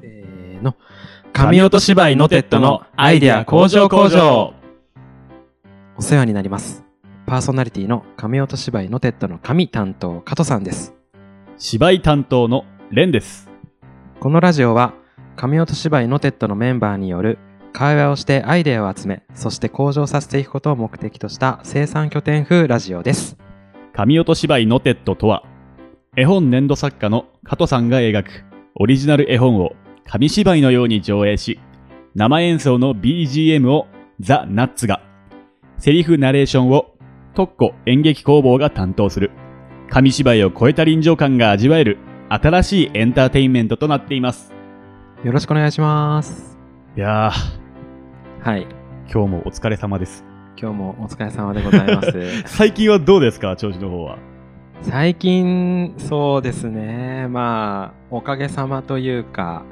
せーの。紙音芝居のテッドのアイデア工場工場お世話になります。パーソナリティの紙音芝居のテッドの紙担当、加藤さんです。芝居担当のレンです。このラジオは、紙音芝居のテッドのメンバーによる会話をしてアイデアを集め、そして向上させていくことを目的とした生産拠点風ラジオです。紙音芝居のテッドとは、絵本粘土作家の加藤さんが描くオリジナル絵本を紙芝居のように上映し、生演奏の BGM をザ・ナッツが、セリフナレーションを特攻演劇工房が担当する、紙芝居を超えた臨場感が味わえる新しいエンターテインメントとなっています。よろしくお願いします。いやはい。ー、今日もお疲れ様です。今日もお疲れ様でございます。最近はどうですか？調子の方は。最近、そうですね。まあ、おかげさまというか、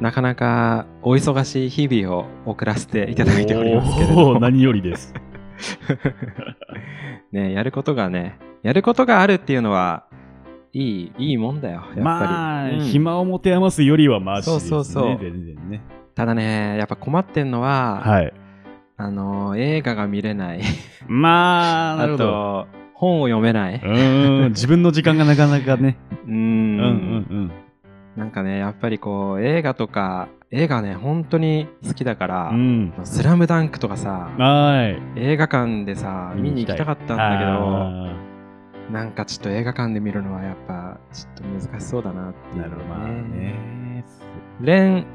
なかなかお忙しい日々を送らせていただいておりますけれど何よりです。ね、やることがね、やることがあるっていうのは、いい、いいもんだよ、やっぱり。まあ、うん暇を持て余すよりはマシですね。そうそうそう全然ね。ただね、やっぱ困ってんのは、はい。あの、映画が見れない。まあ、なるあほど。と、本を読めない自分の時間がなかなかね。う ーうんんうんなんかね、やっぱりこう、映画とか、映画ね、本当に好きだから、うん。うん。スラムダンクとかさ、はい。映画館でさ、見に行きたかったんだけど、なんかちょっと映画館で見るのはやっぱ、ちょっと難しそうだなっていう、あーなるほど。まあね。レン、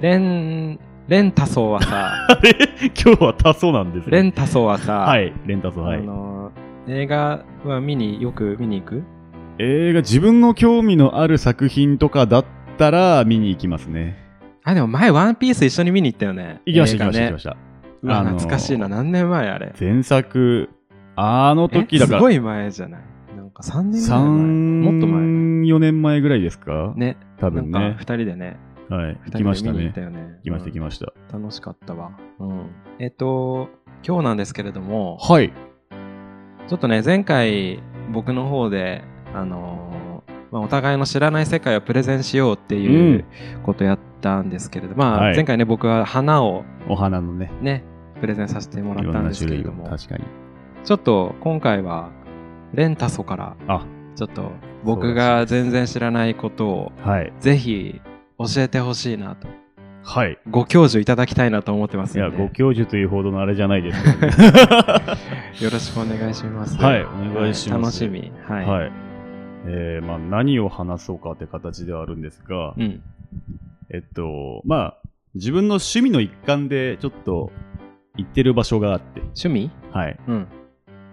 レン、レンタソーはさ、今日は多そうなんですね。レンタソーはさ、はい。レンタソー、はあい。の、映画は見に、よく見に行く？映画、自分の興味のある作品とかだったら見に行きますね。あ、でも前ワンピース一緒に見に行ったよね。行きました、行きました、行きました。うわ、あのー懐かしいな。何年前あれ。前作、あの時だから、えすごい前じゃない？なんか3年ぐらい前。3、もっと前。4年前ぐらいですか？ね。多分ねなんか2。人でね。はい。行きましたね行った。よね。行きました、うん行きました。楽しかったわ。うん。えっと、今日なんですけれども、はい。ちょっとね、前回僕の方で、あのーまあ、お互いの知らない世界をプレゼンしようっていうことやったんですけれど、まあ、はい前回ね、僕は花をお花のね、ね、プレゼンさせてもらったんですけれども、確かに。ちょっと今回は、レンタソから、あ、ちょっと僕が全然知らないことを、はい。ぜひ教えてほしいなと、はい。ご教授いただきたいなと思ってますいや、ご教授というほどのあれじゃないですけどね。よろしくお願いします。はいお願いします楽しみ。はい。はい。えー、まあ何を話そうかって形ではあるんですが、うん。えっと、まあ、自分の趣味の一環でちょっと行ってる場所があって、趣味？はい。うん。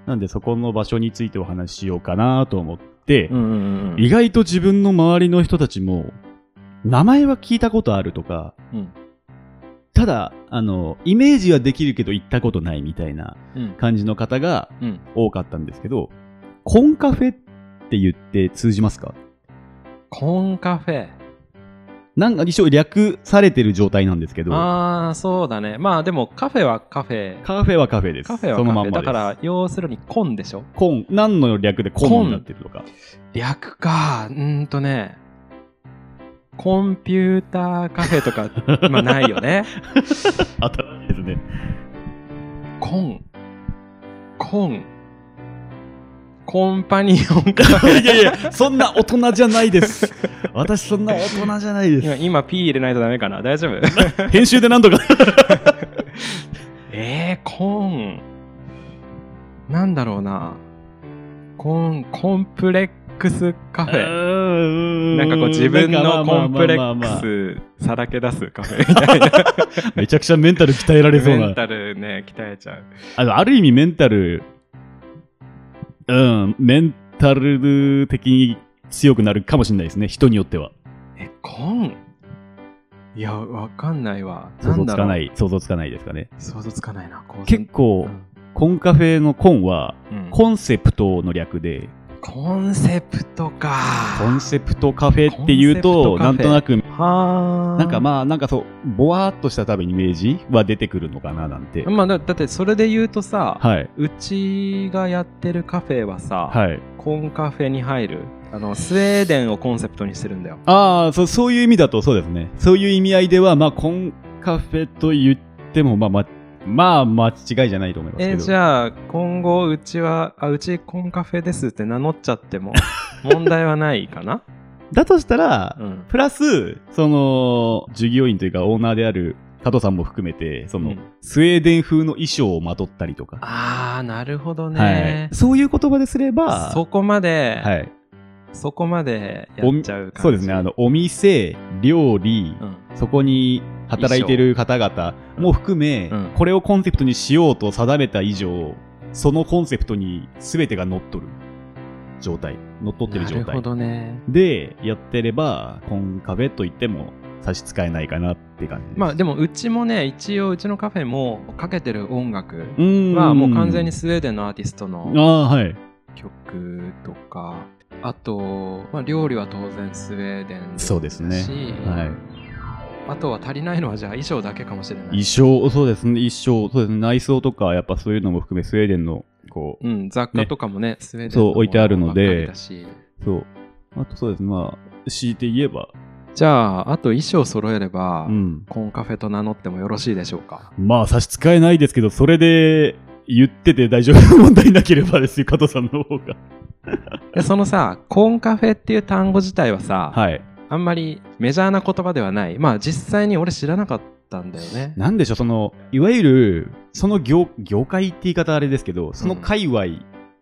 なんでそこの場所についてお話ししようかなと思って、うんうんうんうん。意外と自分の周りの人たちも、名前は聞いたことあるとか、うんただ、あの、イメージはできるけど行ったことないみたいなうん。感じの方がうん。多かったんですけど、コンカフェって言って通じますか？コンカフェ。なんか一応略されてる状態なんですけど、ああ、そうだね。まあでもカフェはカフェ。カフェはカフェです。カフェはカフェ。そのまんま。だから、要するにコンでしょ？コン、何の略でコンになってるとか？略か。うーんとね。コンピューターカフェとか、まあないよね。新しいですね。コン。コン。コンパニオンカフェ。いやいや、そんな大人じゃないです。私そんな大人じゃないで今、す。今 P 入れないとダメかな大丈夫？編集で何とか。えー、コン。なんだろうな。コン、コンプレックスカフェ。ななんかこう自分のコンプレックスさらけ出すカフェみたいな。めちゃくちゃメンタル鍛えられそうな。メンタルね、鍛えちゃう。あのある意味メンタル、うん、メンタル的に強くなるかもしれないですね。人によっては。え、コン？いや、わかんないわ。想像つかない、想像つかないですかね。う。想像つかないな。結構、コンカフェのコンは、うんうんコンセプトの略で、コンセプトか。コンセプトカフェっていうと、なんとなくはあ。なんかまあ、なんかそう、ぼわーっとした多分イメージ？は出てくるのかななんて。まあだだってそれで言うとさ、はい。うちがやってるカフェはさ、はい。コンカフェに入るあのスウェーデンをコンセプトにしてるんだよ。ああ、そう、そういう意味だとそうですね。そういう意味合いでは、まあ、コンカフェと言っても、まあ、まあ、まあ、間違いじゃないと思いますけど。えーじゃあ今後うちはあうちコンカフェですって名乗っちゃっても 問題はないかな、だとしたら、うん、プラス、その、従業員というかオーナーである加藤さんも含めて、その、うん。スウェーデン風の衣装をまとったりとか、あーなるほどはねい、、そういう言葉ですれば、そこまで、はい、そこまでやっちゃう感じ。そうですね、あの、お店、料理、うん。そこに働いてる方々も含め、うんこれをコンセプトにしようと定めた以上、そのコンセプトに全てが乗っ取る状態、乗っ取ってる状態ねで、やってれば、コンカフェと言っても差し支えないかなって感じです。まあでもうちもね一応うちのカフェもかけてる音楽はもう完全にスウェーデンのアーティストの。曲とかあと、まあ、料理は当然スウェーデンだしそうですね。はい。あとは足りないのはじゃあ衣装だけかもしれない衣装、そうですね、衣装、そうですね、内装とか、やっぱそういうのも含め、スウェーデンの、こう、うん、雑貨とかもねスウェーデンそう置いてあるのでそう。あとそうですね、まあ、強いて言えば、じゃああと衣装揃えれば、うん。コンカフェと名乗ってもよろしいでしょうか？まあ、差し支えないですけど、それで言ってて大丈夫問題なければですよ、加藤さんの方が。でそのさコンカフェっていう単語自体はさ、はい。あんまりメジャーな言葉ではないまあ実際に俺知らなかったんだよねなんでしょう、その、いわゆる、その業業界って言い方あれですけど、その界隈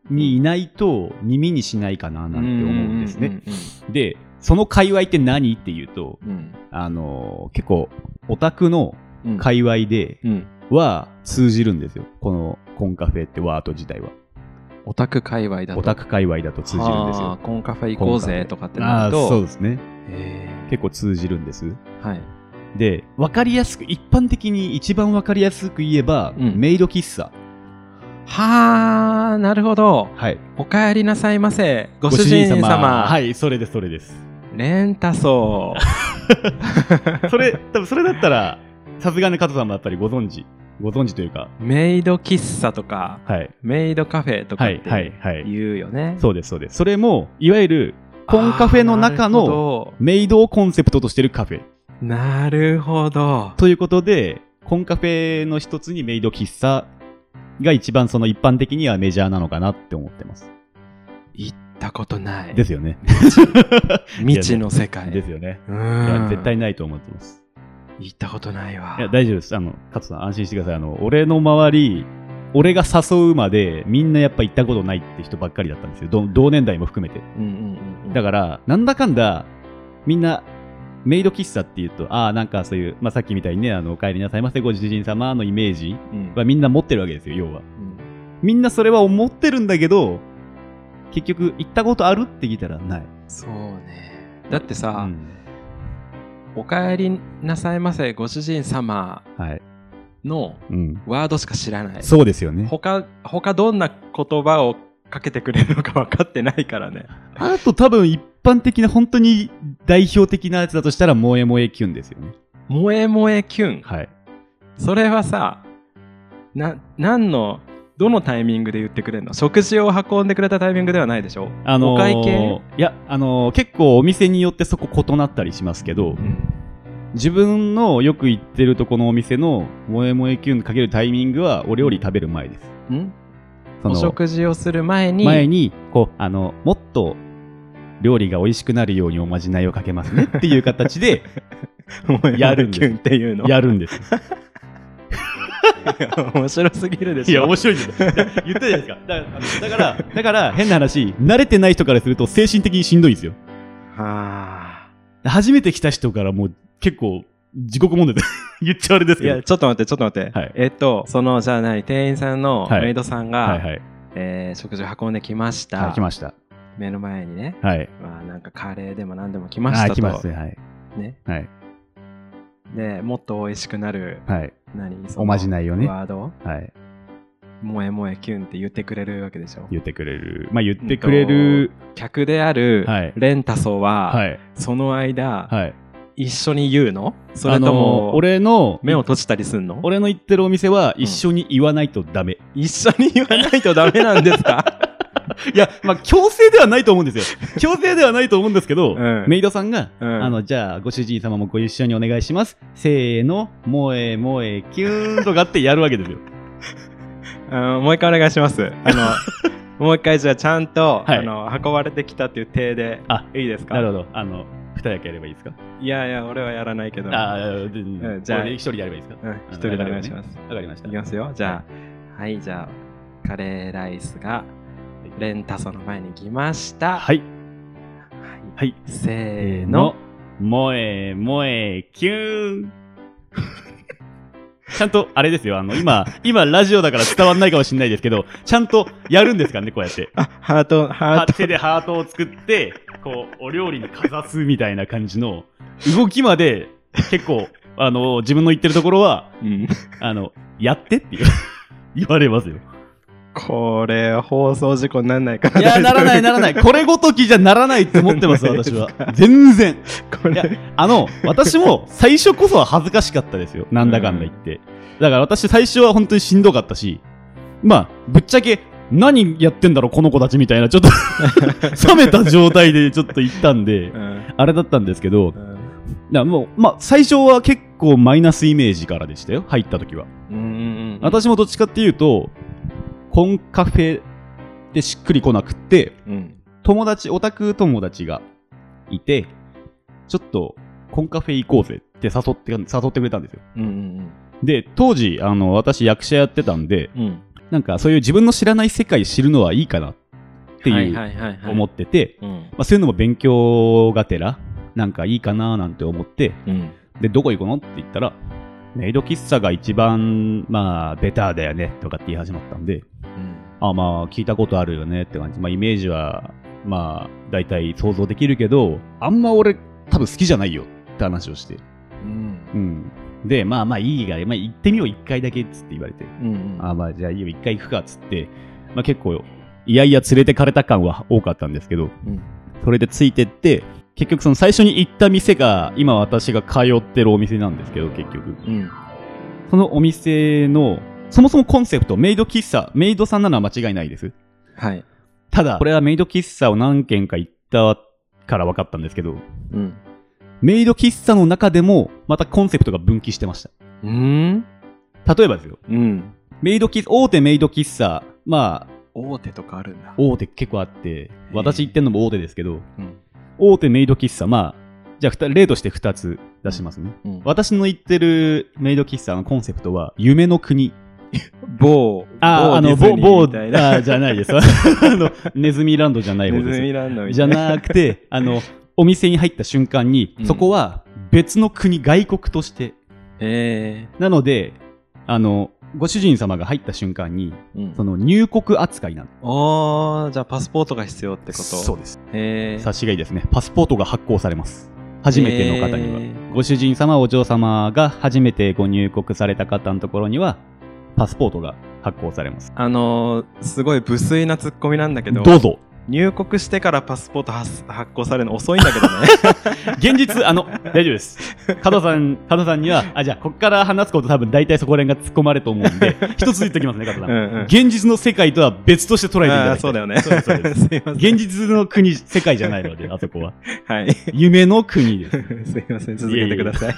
にいないと耳にしないかななんて思うんですね。で、その界隈って何っていうと、うんうんあの結構、オタクの界隈でうんは通じるんですよ。このコンカフェってワード自体は。オタク界隈だとオタク界隈だと通じるんですよ。コンカフェ行こうぜとかってなるとそうですね。へ結構通じるんです。ーはいで、わかりやすく、一般的に一番わかりやすく言えば、うんメイド喫茶。はあなるほどはい。お帰りなさいませご主人様はい、それです、それです。レンタソー それ、多分それだったら、さすがに加藤さんもやっぱりご存知、ご存知というか、メイド喫茶とかはい。メイドカフェとかはい、ってはい、はい。言うよねそうです、そうです。それも、いわゆる、コンカフェの中のメイドをコンセプトとしてるカフェ。なるほどということで、コンカフェの一つにメイド喫茶が一番その一般的にはメジャーなのかなって思ってます。行ったことないですよね。未知の世界 ですよね。絶対ないと思ってます。行ったことないわいや、大丈夫です。あの、加藤さん安心してください。あの、俺の周り、俺が誘うまでみんなやっぱ行ったことないって人ばっかりだったんですよ。ど同年代も含めて。うんうんうんうんだから、なんだかんだ、みんな、メイド喫茶っていうと、ああ、なんかそういう、まあ、さっきみたいにね、あの、お帰りなさいませ、ご主人様のイメージうんはみんな持ってるわけですよ、要は。うんみんなそれは思ってるんだけど、結局、行ったことあるって聞いたら、ない。そうねだってさ、うんお帰りなさいませご主人様はい。のうん。ワードしか知らないそうですよね。他他どんな言葉をかけてくれるのか分かってないからねあと多分一般的な本当に代表的なやつだとしたら萌え萌えキュンですよね。萌え萌えキュンはい。それはさな何のどのタイミングで言ってくれるの？食事を運んでくれたタイミングではないでしょ？あのーお会計？いや、あのー結構お店によってそこ異なったりしますけど、うん。自分のよく行ってるとこのお店の萌え萌えキュンかけるタイミングはお料理食べる前です。ん？そのお食事をする前に？前に、こう、あの、もっと料理が美味しくなるようにおまじないをかけますねっていう形で やるっていうの。やるんです。面白すぎるでしょいや、面白いんですよ。いや言ったじゃないですか。だだから、だから変な話、慣れてない人からすると精神的にしんどいんですよ。は初めて来た人からもう結構地獄問題で 言っちゃあれですけどあいや。ちょっと待ってちょっと待って、はいえっとそのじゃあ何店員さんのはいメイドさんが、はいはい。えー食事を運んできました、はい、来ました。目の前にね、はい。まあ、なんかカレーでも何でも来ましたとあ来ますね。はい。ねはい。でもっと美味しくなるはい。何そのおまじないをねワード？はい。萌え萌えキュンって言ってくれるわけでしょ？言ってくれる。まあ言ってくれる。客であるはいレンタソは、はい。その間、はい。一緒に言うの？それとあのも、俺の目を閉じたりすんの？俺の言ってるお店は一緒に言わないとダメ、一緒に言わないとダメなんですか？いやまあ強制ではないと思うんですよ。強制ではないと思うんですけど、うん。メイドさんが、うん。あのじゃあご主人様もご一緒にお願いします。せーの萌え萌えキューンとかってやるわけですよ。うんもう一回お願いします。あの、もう一回じゃあちゃんと、はい。あの運ばれてきたっていう体であいいですか？なるほど。あの二役やればいいですか、いやいや、俺はやらないけど。ああでん。じゃあ俺一人やればいいですか？うん、一人でお願いします。わかりました。いきますよ。じゃあ、はい、じゃあ、カレーライスがレンタソの前に来ました。はいはい。はいせーの。萌え萌えキューン ちゃんとあれですよあの今今ラジオだから伝わんないかもしれないですけどちゃんとやるんですからねこうやってあ、ハート、ハート。は手でハートを作ってこうお料理にかざすみたいな感じの動きまで結構あの自分の言ってるところはうん。あのやってって 言われますよこれ、放送事故にならないかな。いやならないならないこれごときじゃならないって思ってます私は 全然これ、あの、私も最初こそは恥ずかしかったですよ。なんだかんだ言って。だから私最初は本当にしんどかったし、まあ、ぶっちゃけ、何やってんだろう、この子たちみたいな、ちょっと 冷めた状態でちょっと行ったんでう、ん。あれだったんですけど、だもう、まあ、最初は結構マイナスイメージからでしたよ、入った時は。うんうんうん。私もどっちかっていうと、コンカフェでしっくりこなくって、うん。友達、オタク友達がいて、ちょっとコンカフェ行こうぜって誘って誘ってくれたんですよ。うんうんで、当時、あの、私役者やってたんで、うん。うん。なんかそういう自分の知らない世界知るのはいいかなってはいいう。思ってて、そういうのも勉強がてら、なんかいいかななんて思って、うん。で、どこ行くのって言ったら、メイド喫茶が一番、まあ、ベターだよねとかって言い始まったんで、あまあ、聞いたことあるよねって感じ。まあ、イメージは、まあ、大体想像できるけど、あんま俺、多分好きじゃないよって話をして。うん。うん。で、まあまあいいが、まあ行ってみよう、一回だけっつって言われて。うんうん。あまあじゃあいいよ、一回行くかっつって、まあ結構、いやいや連れてかれた感は多かったんですけど、うんそれでついてって、結局その最初に行った店が、今私が通ってるお店なんですけど、結局。うん。そのお店の、そもそもコンセプト、メイド喫茶、メイドさんなのは間違いないです。はい。ただ、これはメイド喫茶を何軒か行ったから分かったんですけど、うん。メイド喫茶の中でも、またコンセプトが分岐してました。うん？例えばですよ、うん。メイド喫大手メイド喫茶、まあ、大手とかあるんだ。大手結構あって、私行ってんのも大手ですけど、うん。大手メイド喫茶、まあ、じゃあふた例として2つ出しますね。うん。私の行ってるメイド喫茶のコンセプトは、夢の国。某、ああ、あの、某某、じゃないです。あの、ネズミランドじゃない方です。ネズミランドみじゃな。なくて、あの、お店に入った瞬間に、うんそこは別の国、外国として。えなので、あの、ご主人様が入った瞬間に、えうん。その入国扱いなの。ああ、じゃあパスポートが必要ってこと？そうです。へえ。察しがいいですね。パスポートが発行されます。初めての方には。へご主人様、お嬢様が初めてご入国された方のところには、パスポートが発行されます。あのー、すごい無粋なツッコミなんだけど、どうぞ。入国してからパスポート発発行されるの遅いんだけどね。現実、あの、大丈夫です。加藤さん、加藤さんには、あ、じゃあ、こっから話すこと多分大体そこら辺が突っ込まれると思うんで、一つ言っときますね、加藤さん。うんうん現実の世界とは別として捉えていただい。そうだよね。そうですそうです すいません。現実の国、世界じゃないので、あそこは。はい。夢の国です。すいません、続けてください。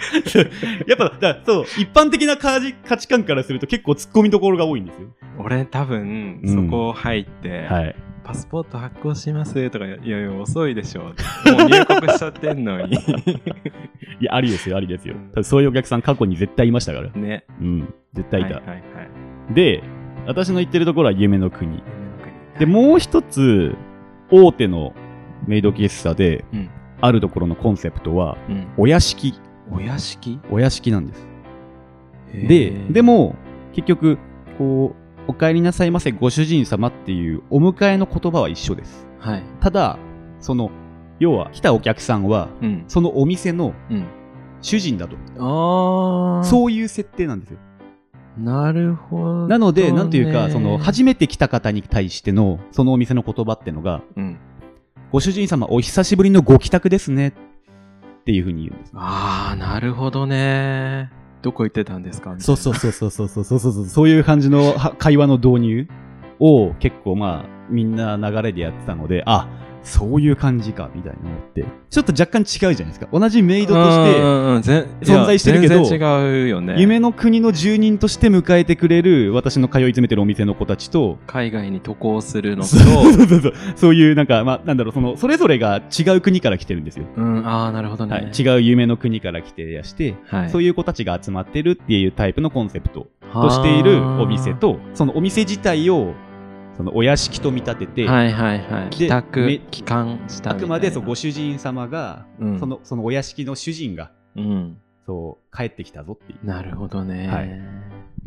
やっぱ、だそう、一般的な価値価値観からすると結構突っ込みどころが多いんですよ。俺多分、うんそこ入って、はい。パスポート発行しますとか、いやいや、遅いでしょ。もう入国しちゃってんのに。いや、ありですよ、ありですようん。そういうお客さん過去に絶対いましたから。ね。うん、絶対いた。はいはいはい。で、私の言ってるところは夢の国。夢の国で、もう一つ、大手のメイド喫茶で、うんあるところのコンセプトは、うん。お屋敷。お屋敷？お屋敷なんです。で、で、も、結局、こう、お帰りなさいませ、ご主人様っていうお迎えの言葉は一緒です。はい。ただ、その、要は、来たお客さんは、うん。そのお店のうん。主人だと。ああ。そういう設定なんですよ。なるほど、ね。なので、なんていうか、その、初めて来た方に対しての、そのお店の言葉ってのが、うん。ご主人様、お久しぶりのご帰宅ですね。っていうふうに言うんです。ああ、なるほどね。どこ行ってたんですか？そうそうそうそうそうそうそうそうそういう感じのは会話の導入を結構まあみんな流れでやってたのであそういう感じかみたいなのって。ちょっと若干違うじゃないですか。同じメイドとして存在してるけど違うよね。夢の国の住人として迎えてくれる私の通い詰めてるお店の子たちと海外に渡航するのと。そうそうそうそう。いうなんかまあなんだろうそのそれぞれが違う国から来てるんですよ、うん、ああなるほどね、はい、違う夢の国から来てやして、はい。そういう子たちが集まってるっていうタイプのコンセプトとしているお店とそのお店自体をそのお屋敷と見立てて、はいはいはい。帰宅帰還したあくまでそうご主人様が、うんそのそのお屋敷の主人がうん。そう帰ってきたぞっていう。なるほどね、はい。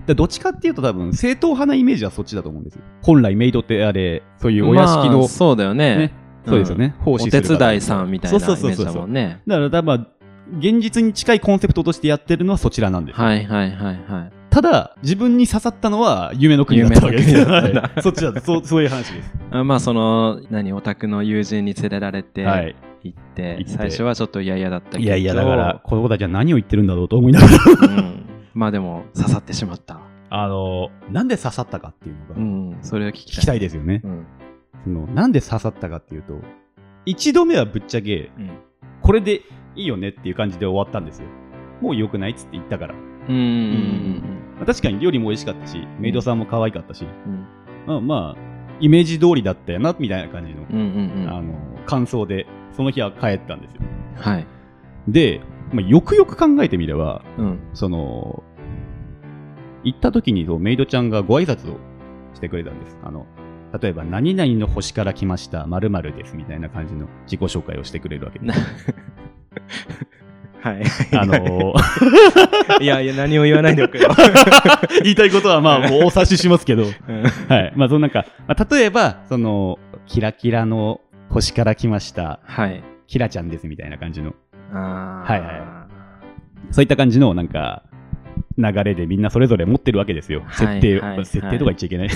でどっちかっていうと多分正統派なイメージはそっちだと思うんですよ。本来メイドってあれそういうお屋敷の、まあそうだよね。ねそうですよね、奉お仕する方手伝いさんみたいなイメージだもんね。だから多分現実に近いコンセプトとしてやってるのはそちらなんですよ、はいはいはいはいただ自分に刺さったのは夢の国だったわけです。よそっちだそうそういう話です。あまあその何オタクの友人に連れられてはい。行って,、最初はちょっと嫌々だったけど。いやいやだからこの子たちは何を言ってるんだろうと思いながら。うん、まあでも刺さってしまった。あのなんで刺さったかっていうのがうん。それを聞きたい。聞きたいですよね、うん。そのなんで刺さったかっていうと一度目はぶっちゃけうん。これでいいよねっていう感じで終わったんですよ。もう良くないっつって言ったから、うんうんまあ確かに料理も美味しかったしメイドさんも可愛かったし、うん。まあまあイメージ通りだったよなみたいな感じの,、うんうんうん。あの感想でその日は帰ったんですよ。はい。で、まあ、よくよく考えてみればうん。その行った時にメイドちゃんがご挨拶をしてくれたんです。あの例えば何々の星から来ました〇〇ですみたいな感じの自己紹介をしてくれるわけです。な はい。あの いやいや何を言わないでおくよ、言いたいことはまあもうお察ししますけど、うん。はい。まあそのなんか、まあ、例えば、その、キラキラの星から来ました、はい。キラちゃんですみたいな感じの、はいはそういった感じのなんか、流れでみんなそれぞれ持ってるわけですよ。はい設定、はいはい。設定とか言っちゃいけない。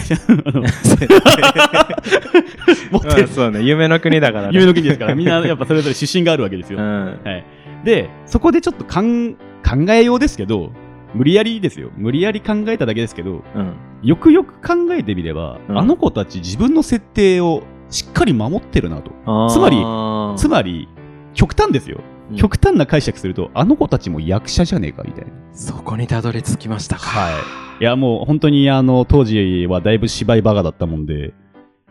持ってまある。そうね。夢の国だからね。夢の国ですから、みんなやっぱそれぞれ出身があるわけですよ。うん。はい。で、そこでちょっと考えようですけど、無理やりですよ。無理やり考えただけですけど、うんよくよく考えてみれば、うんあの子たち自分の設定をしっかり守ってるなと。つまりつまり、極端ですよ。うん極端な解釈すると、あの子たちも役者じゃねえかみたいな。そこにたどり着きましたかはい。いや、もう本当にあの、当時はだいぶ芝居バカだったもんで、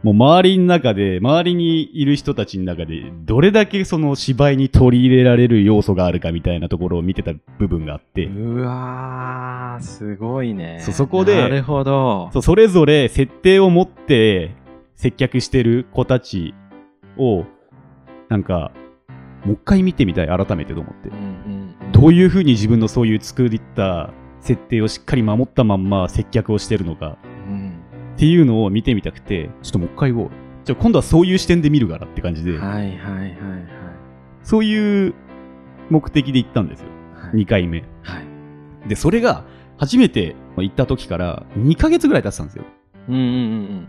もう周りの中で、周りにいる人たちの中で、どれだけその芝居に取り入れられる要素があるかみたいなところを見てた部分があって、うわーすごいね。そうそこでなるほど。そうそれぞれ設定を持って接客してる子たちを、なんか、もう一回見てみたい、改めてと思って。うん。うんどういうふうに自分のそういう作った設定をしっかり守ったまんま接客をしてるのか。うんっていうのを見てみたくて、ちょっともう一回を、じゃあ今度はそういう視点で見るからって感じで、はいはいはいはいそういう目的で行ったんですよ、はい。2回目。はい。で、それが初めて行った時から2ヶ月ぐらい経ってたんですよ。うんうんうん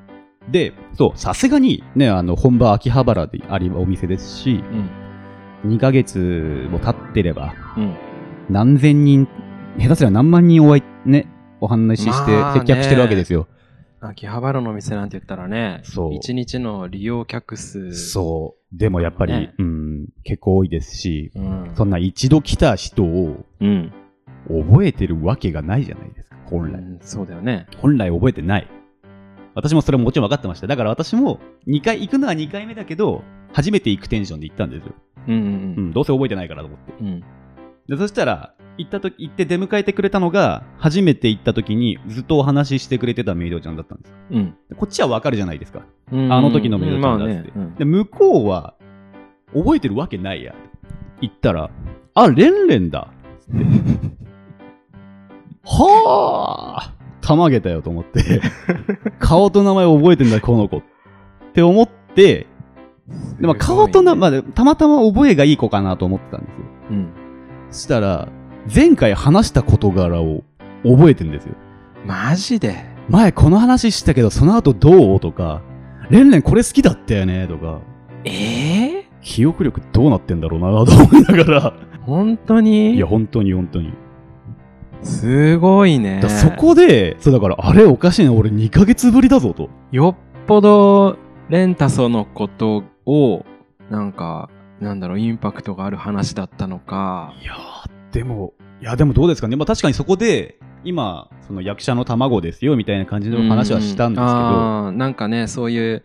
で、そう、さすがにね、あの、本場秋葉原でありお店ですし、うん。2ヶ月も経ってれば、うん。何千人、下手すりゃ何万人お会い、ね、お話しして接客してるわけですよ。秋葉原の店なんて言ったらねそう一日の利用客数そう。でもやっぱり、ねうん、結構多いですし、うんそんな一度来た人をうん覚えてるわけがないじゃないですか、本来。うんそうだよね本来覚えてない。私もそれももちろん分かってました。だから私も2回行くのは2回目だけど、初めて行くテンションで行ったんですよ。うんううんん、どうせ覚えてないからと思って。うんでそしたら、行った時、行って出迎えてくれたのが、初めて行った時にずっとお話ししてくれてたメイドちゃんだったんです。うんでこっちは分かるじゃないですか。うんあの時のメイドちゃんだって。まあねで、向こうは、覚えてるわけないや。言ったら、あ、レンレンだ。つって。はあたまげたよと思って。顔と名前覚えてんだ、この子。って思って、でも顔と名前、まあたまたま覚えがいい子かなと思ってたんですよ。うんそしたら、前回話した事柄を覚えてんですよ。マジで？前この話したけど、その後どう？とか、レンレンこれ好きだったよね？とか、ええ記憶力どうなってんだろうなと思いながら、本当に？いや、本当に本当に。すごいね。だ。そこで、そうだから、あれおかしいな、俺2ヶ月ぶりだぞと。よっぽどレンタソのことをなんかなんだろうインパクトがある話だったのか。いやー、でも、いや、でもどうですかね。まあ確かにそこで、今、その役者の卵ですよみたいな感じの話はしたんですけど、なんかねそういう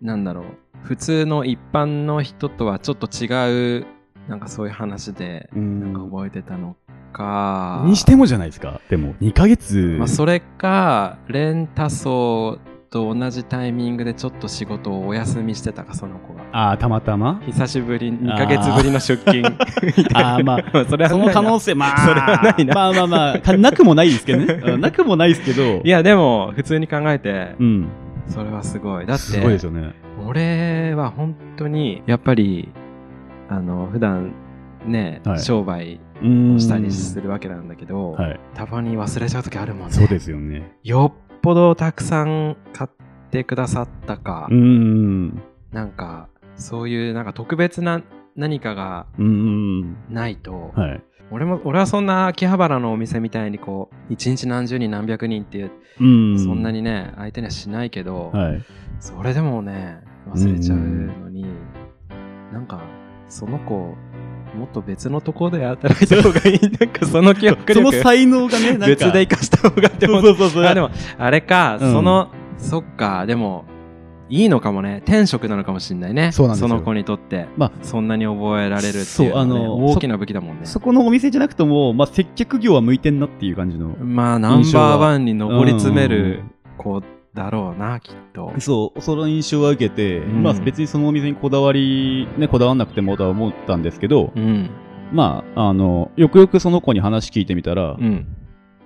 なんだろう普通の一般の人とはちょっと違うなんかそういう話でうんなんか覚えてたのかにしてもじゃないですか。でも、2ヶ月。まあ、それかレンタソと同じタイミングでちょっと仕事をお休みしてたかその子が。ああ、たまたま？久しぶり2ヶ月ぶりの出勤。あーまあ それはその可能性性、まあ、それはないな。まあまあまあ、かなくもないですけどね。うんなくもないですけど、いやでも普通に考えてうん。それはすごい。だっすごいですてよね。俺は本当にやっぱりあの普段ね、はい。商売したりするわけなんだけど、はい。たまに忘れちゃう時あるもんね。そうですよね。よっぽどたくさん買ってくださったか、うん。なんかそういうなんか特別な何かがうん。ないと、はい。俺も俺はそんな秋葉原のお店みたいにこう一日何十人何百人っていう、うん。そんなにね相手にはしないけど、はい。それでもね忘れちゃうのに、なんかその子もっと別のところで働いた方がいい。なんかその記憶その力才能がね、なんか。別で生かした方がって思そううそうそう。あでもあれか、うん。そのそっか。でもいいのかもね。転職なのかもしれないね。その子にとって、まあそんなに覚えられるっていうね、あの大きな武器だもんね。そこのお店じゃなくとも、まあ、接客業は向いてんなっていう感じの。まあナンバーワンに上り詰めうん。る子だろうなきっと。そう、その印象は受けて、うん。まあ別にそのお店にこだわり、ね、こだわんなくてもとは思ったんですけど、うん。まあ、あの、よくよくその子に話聞いてみたら、うん。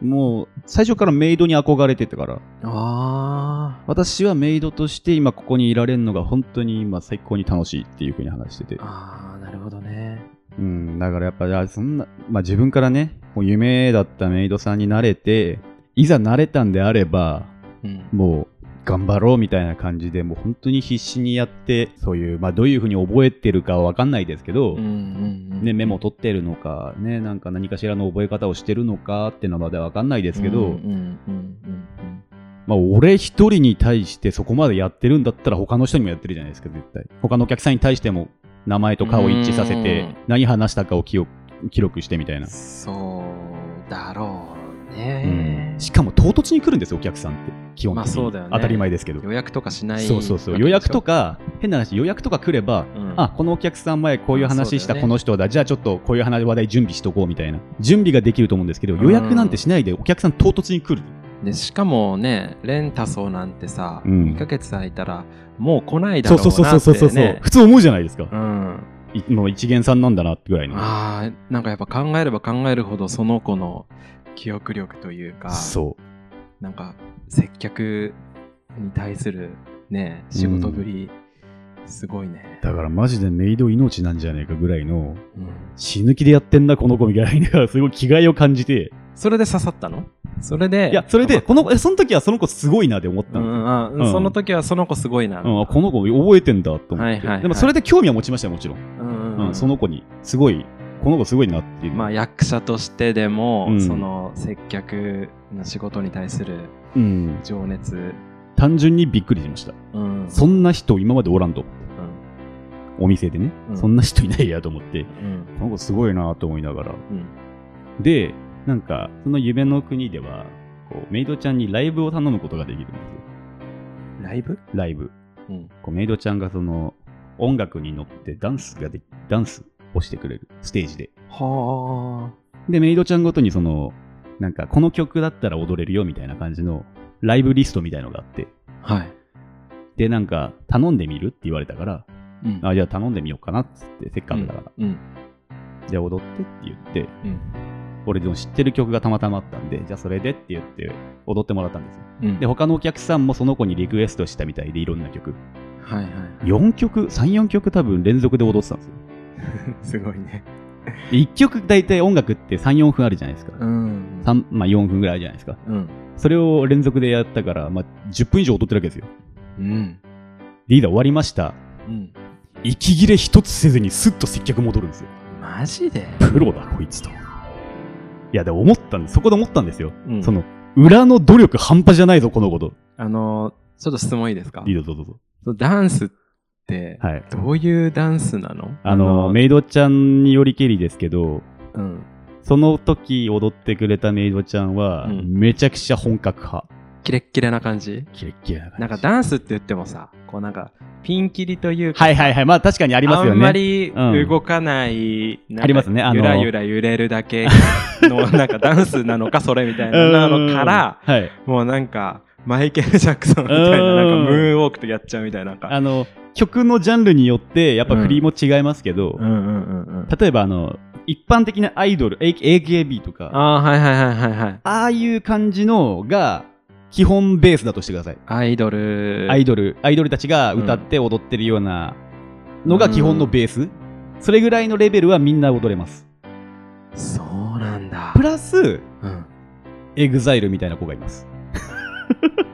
もう最初からメイドに憧れてたから、あ私はメイドとして今ここにいられるのが本当に今最高に楽しいっていうふうに話してて。ー。あーなるほどね。うん、だからやっぱ、あそんな、まあ自分からね、もう夢だったメイドさんになれて、いざ慣れたんであれば、うん。もう頑張ろうみたいな感じで、もう本当に必死にやって、そういう、まあどういうふうに覚えてるかはわかんないですけど、うんうんうんね、メモ取ってるのか、ね、なんか何かしらの覚え方をしてるのかっていうのまではわかんないですけど、うんうんうんうんまあ俺一人に対してそこまでやってるんだったら他の人にもやってるじゃないですか、絶対。他のお客さんに対しても名前と顔を一致させてうん、何話したかを記録してみたいな。そうだろううね。ん、しかも唐突に来るんですよ、お客さんって。基本的に。ね当たり前ですけど。予約とかしないそうそうそう。予約とか、変な話、予約とか来れば、うんあ、このお客さん前こういう話したこの人だ、じゃあちょっとこういう話話題準備しとこうみたいな。準備ができると思うんですけど、うん予約なんてしないでお客さん唐突に来る。でしかもねレンタソーなんてさ、うん2ヶ月空いたらもう来ないだそうろうなって、ね、そうそうそうそうそう。普通思うじゃないですか。うん、いもう一元さんなんだなってぐらいの。あーなんかやっぱ考えれば考えるほどその子の記憶力というかそう。なんか接客に対するね仕事ぶり、すごいね、だからマジでメイド命なんじゃねえかぐらいの、うん。死ぬ気でやってんな、この子みたいな、すごい気概を感じて、それで刺さったの？それでいや、それで、この、えその時はその子すごいなって思ったうんんですよ。あうん。その時はその子すごいな、うん、あこの子覚えてんだと思って、はいはいはい。でもそれで興味は持ちましたよ、もちろん。うんうん。うん、その子に、すごい、この子すごいなっていう。まあ役者としてでも、うんその接客の仕事に対するうん、情熱、単純にびっくりしました。うんそんな人今までおらんと。お店でね、うんそんな人いないやと思って、うんこの子すごいなと思いながら。うんで、なんか、その夢の国では、こうメイドちゃんにライブを頼むことができるんですよ。ライブ、ライブ。うんこうメイドちゃんがその音楽に乗ってダンスがでダンスをしてくれるステージで。はで、メイドちゃんごとにその、なんかこの曲だったら踊れるよみたいな感じのライブリストみたいのがあって、あはい、で、なんか頼んでみるって言われたから、うんあ、じゃあ頼んでみようかなっつって、せっかくだから。うんじゃあ踊ってって言って、うん俺でも知ってる曲がたまたまあったんで、じゃあそれでって言って踊ってもらったんですよ。うんで、他のお客さんもその子にリクエストしたみたいでいろんな曲。はいはい4曲 ?3、4曲多分連続で踊ってたんですよ。すごいね1曲大体音楽って3、4分あるじゃないですか。うん三まあ、4分ぐらいあるじゃないですか。うんそれを連続でやったから、まあ、10分以上踊ってるわけですよ。うんリーダー終わりました。うん息切れ一つせずにスッと接客戻るんですよ。マジで、プロだ、こいつと。いや、でも思ったんです。そこで思ったんですよ。うんその、裏の努力半端じゃないぞ、このこと。あのちょっと質問いいですか？いいぞ、どうぞどうぞ。ダンスってはい。どういうダンスなの？あの、メイドちゃんによりけりですけど、うん、その時踊ってくれたメイドちゃんは、うんめちゃくちゃ本格派。キレッキレな感じ？キレッキレな感じ。なんかダンスって言ってもさこうなんかピンキリというかはいはいはい。まあ確かにありますよね。あんまりうん動かない、なんかありますねあのゆらゆら揺れるだけのなんかダンスなのかそれみたいなのからうんはい。もうなんかマイケル・ジャクソンみたいなうん。なんかムーンウォークとやっちゃうみたいなあの、曲のジャンルによって、やっぱ振りも違いますけど、うんうんうんうん。例えばあの、一般的なアイドル、AKB とか、あああはいはいはいはいはい。あいう感じのが、基本ベースだとしてください。アイドル。アイドル、アイドルたちが歌って踊ってるようなのが基本のベース。それぐらいのレベルはみんな踊れます。そうなんだ。プラス、うん。エグザイルみたいな子がいます。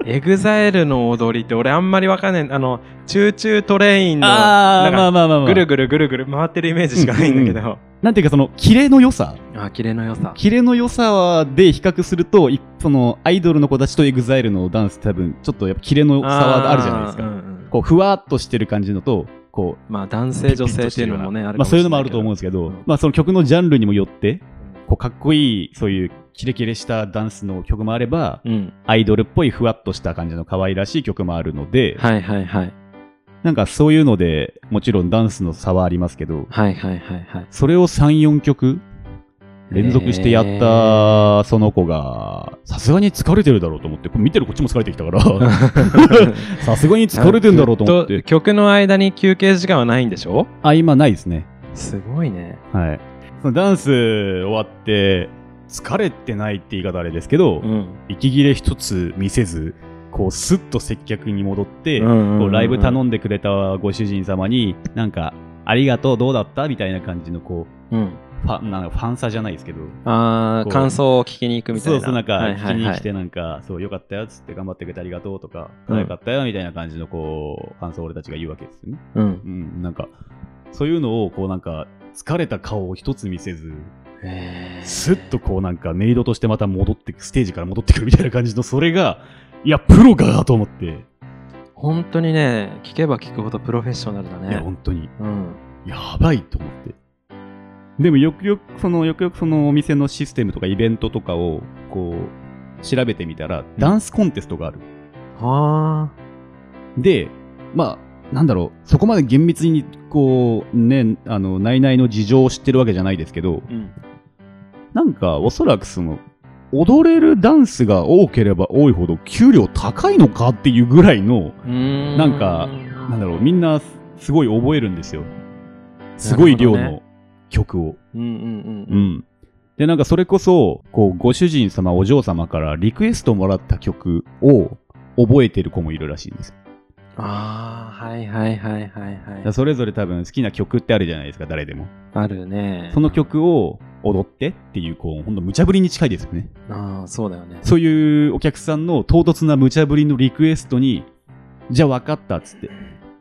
エグザイルの踊りって俺あんまりわかんないあのチューチュートレインのあー、なんかまあまあまあまあ。ぐるぐるぐるぐる回ってるイメージしかないんだけど、なんていうかその、キレの良さ。あキレの良さキレの良さで比較すると、いその、アイドルの子たちとエグザイルのダンス多分、ちょっとやっぱキレの差はあるじゃないですか。うんうんこう、ふわっとしてる感じのと、こう、まあ男性女性っていうのもねあるまあそういうのもあると思うんですけど、まあその曲のジャンルにもよって、こうかっこいい、そういうキレキレしたダンスの曲もあれば、うんアイドルっぽいふわっとした感じの可愛らしい曲もあるので、はいはいはいなんかそういうので、もちろんダンスの差はありますけど、はいはいはいはいそれを3、4曲連続してやったその子が、さすがに疲れてるだろうと思って、これ見てるこっちも疲れてきたから、さすがに疲れてるんだろうと思っずて。曲の間に休憩時間はないんでしょ？あ、今ないですね。すごいねはい。そのダンス終わって、疲れてないって言い方あれですけど、うん。息切れ一つ見せず、こう、スッと接客に戻って、こうライブ頼んでくれたご主人様に、なんか、ありがとう、どうだったみたいな感じの、こう、うん。ファンなんかファンサじゃないですけど、あー感想を聞きに行くみたいな。そうそう、なんか、はい聞きに来て、なんか、そう、よかったよ、つって頑張ってくれてありがとうとか、うん。可愛かったよ、みたいな感じの、こう、感想を俺たちが言うわけですよね。うん。うん、なんか、そういうのを、こう、なんか、疲れた顔を一つ見せず、へー。スッとこうなんかメイドとしてまた戻ってく、ステージから戻ってくるみたいな感じの、それが、いや、プロかと思って、本当にね聞けば聞くほどプロフェッショナルだいや、ね本当に、うん。やばいと思って。でもよくよく、その、よくよくそのお店のシステムとかイベントとかを、こう、調べてみたら、ダンスコンテストがある。はで、まあ、なんだろう、そこまで厳密に、こう、ね、あの、内々の事情を知ってるわけじゃないですけど、あうんなんか、おそらくその、踊れるダンスが多ければ多いほど給料高いのかっていうぐらいの、ななんかなんだろう、みんなすごい覚えるんですよ。すごい量の曲を。うんうんううんん。で、なんかそれこそ、こう、ご主人様、お嬢様からリクエストもらった曲を覚えてる子もいるらしいんです。ああはいはいはいはいはい。らそれぞれ多分好きな曲ってあるじゃないですか、誰でも。あるね。その曲を踊ってっていう、こう、ほんと無茶ぶりに近いですよね。ああそうだよね。そういうお客さんの唐突な無茶ぶりのリクエストに、じゃあ分かったっつって、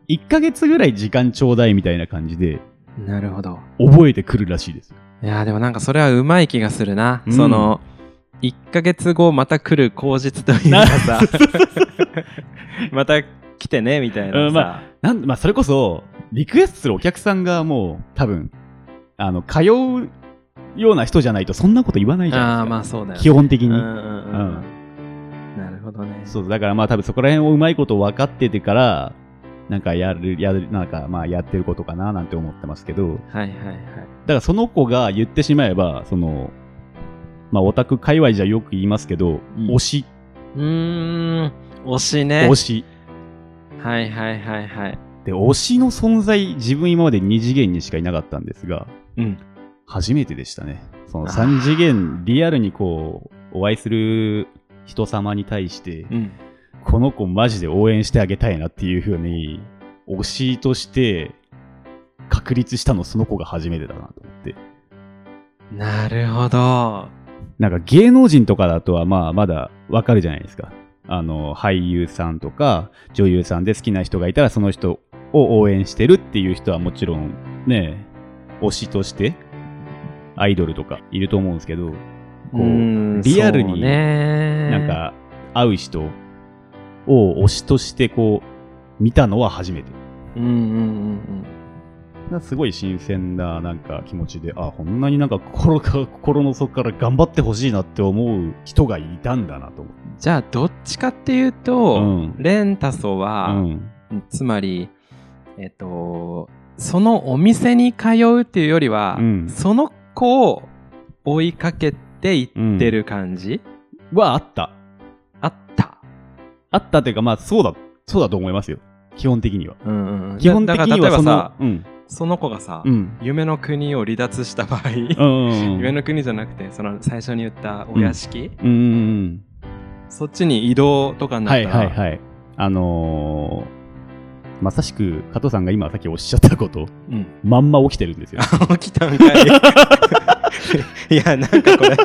1ヶ月ぐらい時間ちょうだいみたいな感じで、なるほど。覚えてくるらしいです。いやーでもなんかそれはうまい気がするな、うん。その1ヶ月後また来る口実というか。さ また来てねみたいなさ、うんまなんまあ、それこそ、リクエストするお客さんがもう、多分、あの、通うような人じゃないと、そんなこと言わないじゃああないですか。まあそうだよね。基本的に。うんうんうん。うん。なるほどね。そう、だからまあ多分そこら辺をうまいこと分かっててから、なんかやる、やる、なんかまあやってることかななんて思ってますけど、はいはいはい。だからその子が言ってしまえば、その、まあオタク界隈じゃよく言いますけど、うん。推し、うーん。推しね。推し。はいはいはいはいで、推しの存在、自分今まで2次元にしかいなかったんですが、うん初めてでしたね。そのあー3次元、リアルにこう、お会いする人様に対して、うんこの子マジで応援してあげたいなっていう風に、推しとして確立したのその子が初めてだなと思って。なるほどなんか芸能人とかだとはまあまだわかるじゃないですか。あの、俳優さんとか女優さんで好きな人がいたらその人を応援してるっていう人はもちろんね、推しとしてアイドルとかいると思うんですけど、こううんリアルになんか会う人を推しとしてこう見たのは初めて。うんうんうんだからすごい新鮮ななんか気持ちで、あ、こんなになんか心か心の底から頑張ってほしいなって思う人がいたんだなと思って。じゃあどっちかっていうと、うんレンタソは、うん。つまりえっとそのお店に通うっていうよりは、うんその子を追いかけていってる感じ、はあった。あった。あったっていうか、まあそうだ、そうだと思いますよ。基本的には。うんうんうん基本的にはそのから例えばさ、うん。その子がさ、うん。夢の国を離脱した場合、うんうんうん。夢の国じゃなくてその最初に言ったお屋敷、うんうんうん。そっちに移動とかになはいったら、はいはい。あのー、まさしく加藤さんが今さっきおっしゃったこと、うん、まんま起きてるんですよ。起きたんかい いやなんかこれ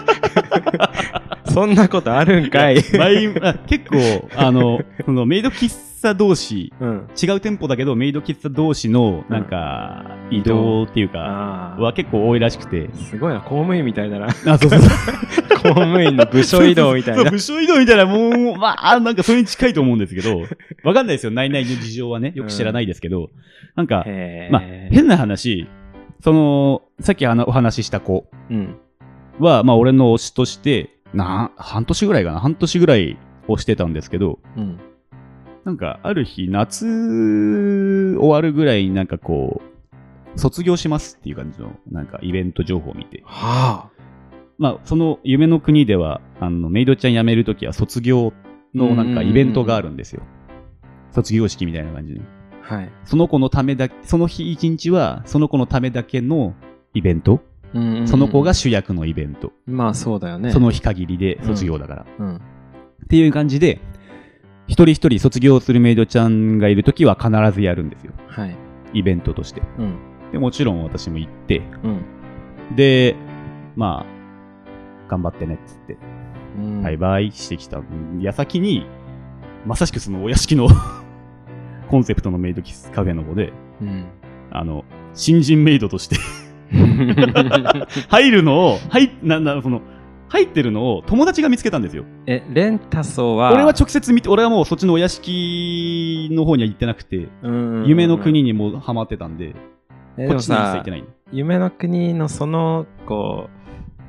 そんなことあるんかい。結構、あの、そのメイド喫茶同士、うん。違う店舗だけどメイド喫茶同士のなんか、移動っていうか、は結構多いらしくて。すごいな公務員みたいだな。あ、そうそうそう。公務員の部署移動みたいな。部署移動みたいな、もう、まあ、なんかそれに近いと思うんですけど、わかんないですよ、内々の事情はね、よく知らないですけど、なんか、へまあ、変な話、その、さっきお話しした子うん。は、まあ、俺の推しとして、な、半年ぐらいかな、半年ぐらい推してたんですけど、うん。なんか、ある日、夏終わるぐらいになんかこう、卒業しますっていう感じの、なんかイベント情報を見て、はあ。まあ、その夢の国では、あの、メイドちゃん辞めるときは卒業のなんかイベントがあるんですよ。卒業式みたいな感じの。はい。その子のためだけ、その日一日は、その子のためだけのイベント、うんうんうん。その子が主役のイベント。まあそうだよね。その日限りで卒業だから。うん。っていう感じで、一人一人卒業するメイドちゃんがいるときは必ずやるんですよ。はい。イベントとして。うん。でもちろん私も行って、うん。で、まあ、頑張ってねっつって、うん。バイバイしてきた矢先に、まさしくそのお屋敷の コンセプトのメイドキスカフェの子で、うん。あの、新人メイドとして 入るのを、入なんだ、その、入ってるのを友達が見つけたんですよ。えレンタソは俺は直接見て、俺はもうそっちのお屋敷の方には行ってなくて、うん夢の国にもハマってたんで、こっちには行さってない。夢の国のその子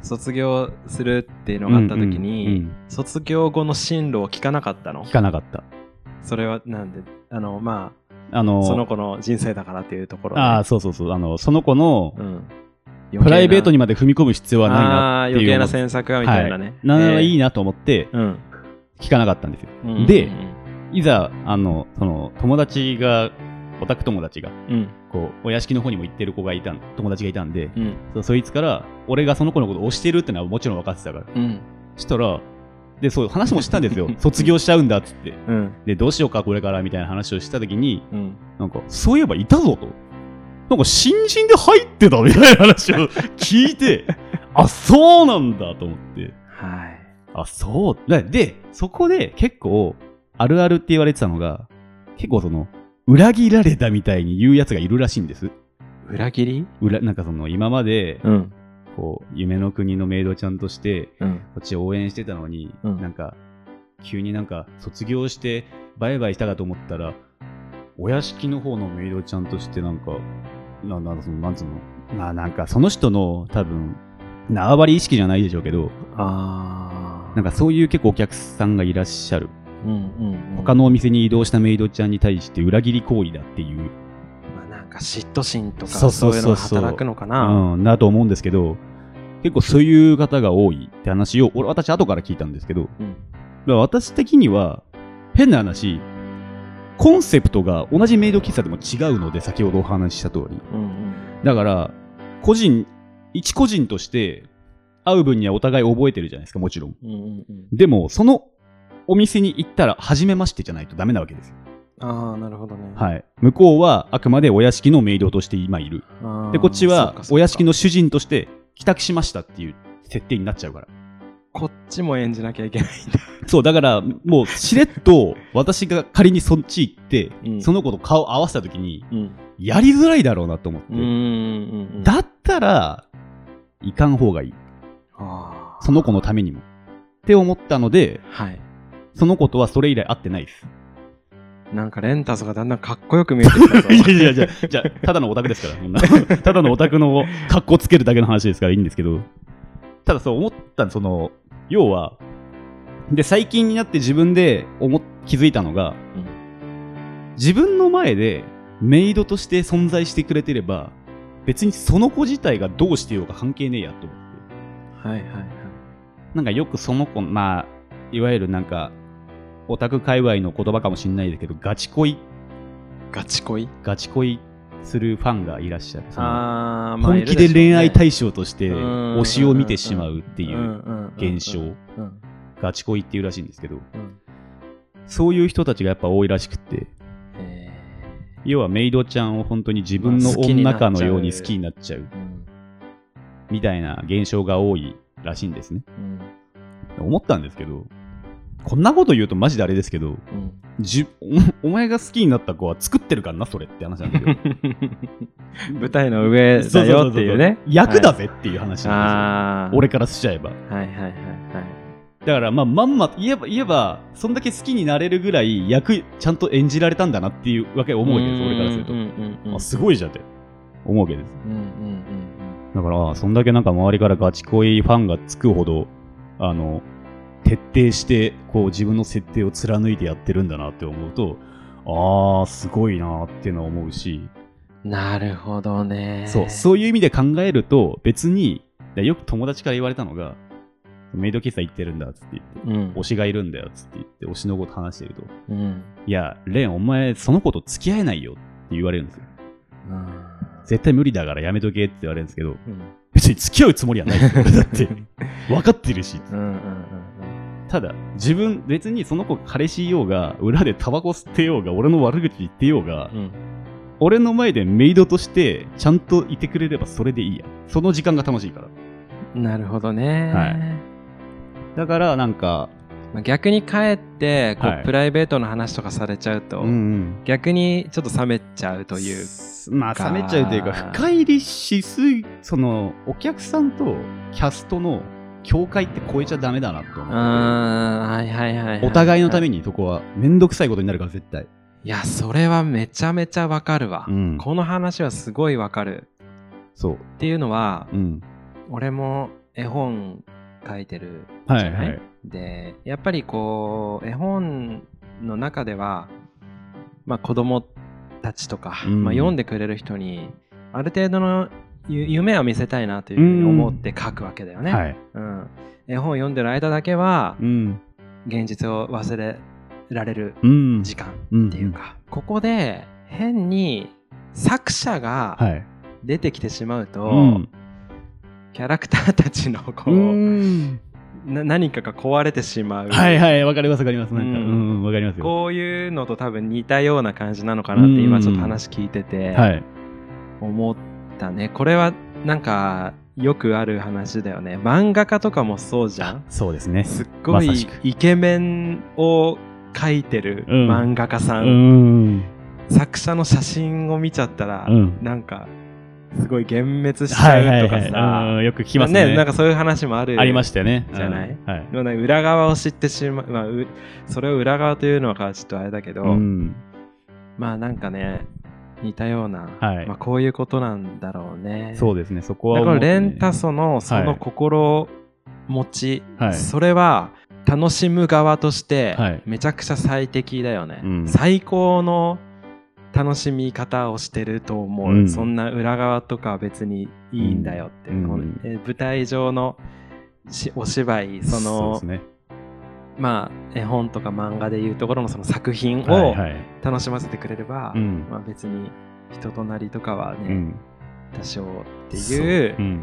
卒業するっていうのがあった時に、うんうんうん卒業後の進路を聞かなかったの？聞かなかった。それはなんで？あのまあのあその子の人生だからっていうところでああ、そうそうそう。あの、その子のうん、プライベートにままで踏み込む必要はないなっていう。余計な詮索がみたいなね、なえーいいなと思ってうん聞かなかったんですよ。うん。でいざ、あの、その、友達が、オタク友達が、うん。こう、お屋敷の方にも行ってる子がいたん、友達がいたんで、うん。そそいつから、俺がその子のことを推してるってのはもちろん分かってたから。うん。したら、で、そう、話もしたんですよ。卒業しちゃうんだっつって。うんで、どうしようか、これから、みたいな話をしたときに、うんなんか、そういえばいたぞと。なんか、新人で入ってたみたいな話を聞いて、あ、そうなんだと思って。はいあ、そう。で、でそこで結構、あるあるって言われてたのが、結構その、裏切られたみたいに言うやつがいるらしいんです。裏切り？裏、なんかその、今まで、うんこう、夢の国のメイドちゃんとして、うん。こっち応援してたのに、うん。なんか、急になんか、卒業して、バイバイしたかと思ったら、お屋敷の方のメイドちゃんとしてなんか、ななその、なんつうの、ななんかその人の多分、縄張り意識じゃないでしょうけど、ああなんかそういう結構お客さんがいらっしゃる。うんうんうん。他のお店に移動したメイドちゃんに対して裏切り行為だっていう、か嫉妬心とかそういうのが働くのかなうん、だと思うんですけど、結構そういう方が多いって話を、俺、私後から聞いたんですけど、うん私的には、変な話、コンセプトが同じメイド喫茶でも違うので、先ほどお話しした通り。うんうんだから、個人、一個人として、会う分にはお互い覚えてるじゃないですか、もちろん。うんうんうんでも、そのお店に行ったら、初めましてじゃないとダメなわけですよ。ああなるほどねはい。向こうは、あくまでお屋敷のメイドとして今いる。で、こっちはお屋敷の主人として帰宅しましたっていう設定になっちゃうから。こっちも演じなきゃいけないんだ。そう、だから、もう、しれっと、私が仮にそっち行って、うんその子と顔合わせた時に、うん。やりづらいだろうなと思って。うんうんうん。だったら、行かん方がいい。その子のためにも。って思ったので、はい。その子とはそれ以来会ってないです。なんかレンタスがだんだんかっこよく見えてきたぞ。いやいやいや、じゃあ、ただのオタクですから、そんな ただのオタクの格好つけるだけの話ですからいいんですけど、ただそう思ったその、要は、で、最近になって自分で思っ気づいたのが、うん自分の前でメイドとして存在してくれてれば、別にその子自体がどうしてようか関係ねえやと思って。はいはいはい。なんかよくその子、まあ、いわゆるなんか、オタク界隈の言葉かもしれないですけど、ガチ恋、ガチ恋？ガチ恋するファンがいらっしゃる。そのあー本気で恋愛対象としてうん。推しを見てしまうっていうう現象、うんガチ恋っていうらしいんですけど、うん。そういう人たちがやっぱ多いらしくって、え要はメイドちゃんを本当に自分のまあ好きにな女っちゃう。かのように好きになっちゃう。みたいな現象が多いらしいんですね。うん。思ったんですけど、こんなこと言うとマジであれですけど、うんじお お前が好きになった子は作ってるからな、それって話なんだけど。舞台の上だよっていうね。役だはいぜっていう話なんですよ。俺からしちゃえば。はいはいはいはい。だから、まあ、まんま、言えば、言えば、そんだけ好きになれるぐらい役ちゃんと演じられたんだなっていうわけ思うわけです、俺からするとあすごいじゃんって思うわけです。うんうんうんだから、あそんだけなんか周りからガチ恋ファンがつくほど、あの、徹底して、こう自分の設定を貫いてやってるんだなって思うと、ああ、すごいなっていうのは思うし、うん。なるほどね。そう、そういう意味で考えると、別に、でよく友達から言われたのが、メイド喫茶行ってるんだっつって言って、うん推しがいるんだよっつって言って、推しのこと話してると、うんいや、レン、お前、その子と付き合えないよって言われるんですよ。うん絶対無理だからやめとけって言われるんですけど、うん別に付き合うつもりはない って、分かってるし。うんうんうんただ、自分、別にその子が彼氏いようが、裏でタバコ吸ってようが、俺の悪口言ってようが、うん俺の前でメイドとして、ちゃんといてくれればそれでいいや。その時間が楽しいから。うんなるほどね。はいだから、なんか、まあ逆に帰ってこう、はいプライベートの話とかされちゃうと、うん逆にちょっと冷めちゃうという。まあ、冷めちゃうというか、深入りしすぎ、その、お客さんとキャストの境界って超えちゃダメだなと思って。はいはいはい、はい。お互いのために。にそこは、めんどくさいことになるから、絶対。いや、それはめちゃめちゃわかるわ、うんこの話はすごいわかる。そう。っていうのは、うん。俺も絵本書いてるじゃはない？い、はい。で、やっぱりこう、絵本の中では、まあ子供たちとか、うんまあ読んでくれる人に、ある程度のゆ夢を見せたいなというふうに思って書くわけだよね。はい。うん、絵本を読んでる間だけはうん。現実を忘れられるうん。時間うんっていうか、ここで変に作者がはい。出てきてしまうと、うん。キャラクターたちのこう、うん。な何かが壊れてしまう、はいはい、わかりますわかります。なんか、ううんん、わかりますよ。こういうのと多分似たような感じなのかなって今ちょっと話聞いててはい。思ったね、これはなんかよくある話だよね漫画家とかもそうじゃんそうですね。すっごいイケメンを描いてるうん漫画家さ、うんん。作者の写真を見ちゃったら、うんなんかすごい幻滅しちはいはゃうとかいはいさ、うん。よく聞きますね。なんかそういう話もあるありましたよね。じゃない？うんはい。でもね裏側を知ってしまう,、まあ、うそれを裏側というのかちょっとあれだけど、うん。まあなんかね似たような、はい。まあ、こういうことなんだろうね。そうですね、そこはだから。レンタソのその心持ち、はい。それは楽しむ側としてはい。めちゃくちゃ最適だよね、うん。最高の楽しみ方をしてると思う、うん。そんな裏側とかは別にいいんだよって、うんこのえ舞台上のしお芝居そのそうですね。まあ絵本とか漫画でいうところのその作品をはいはい。楽しませてくれれば、うんまあ、別に人となりとかはね、うん。多少っていううん。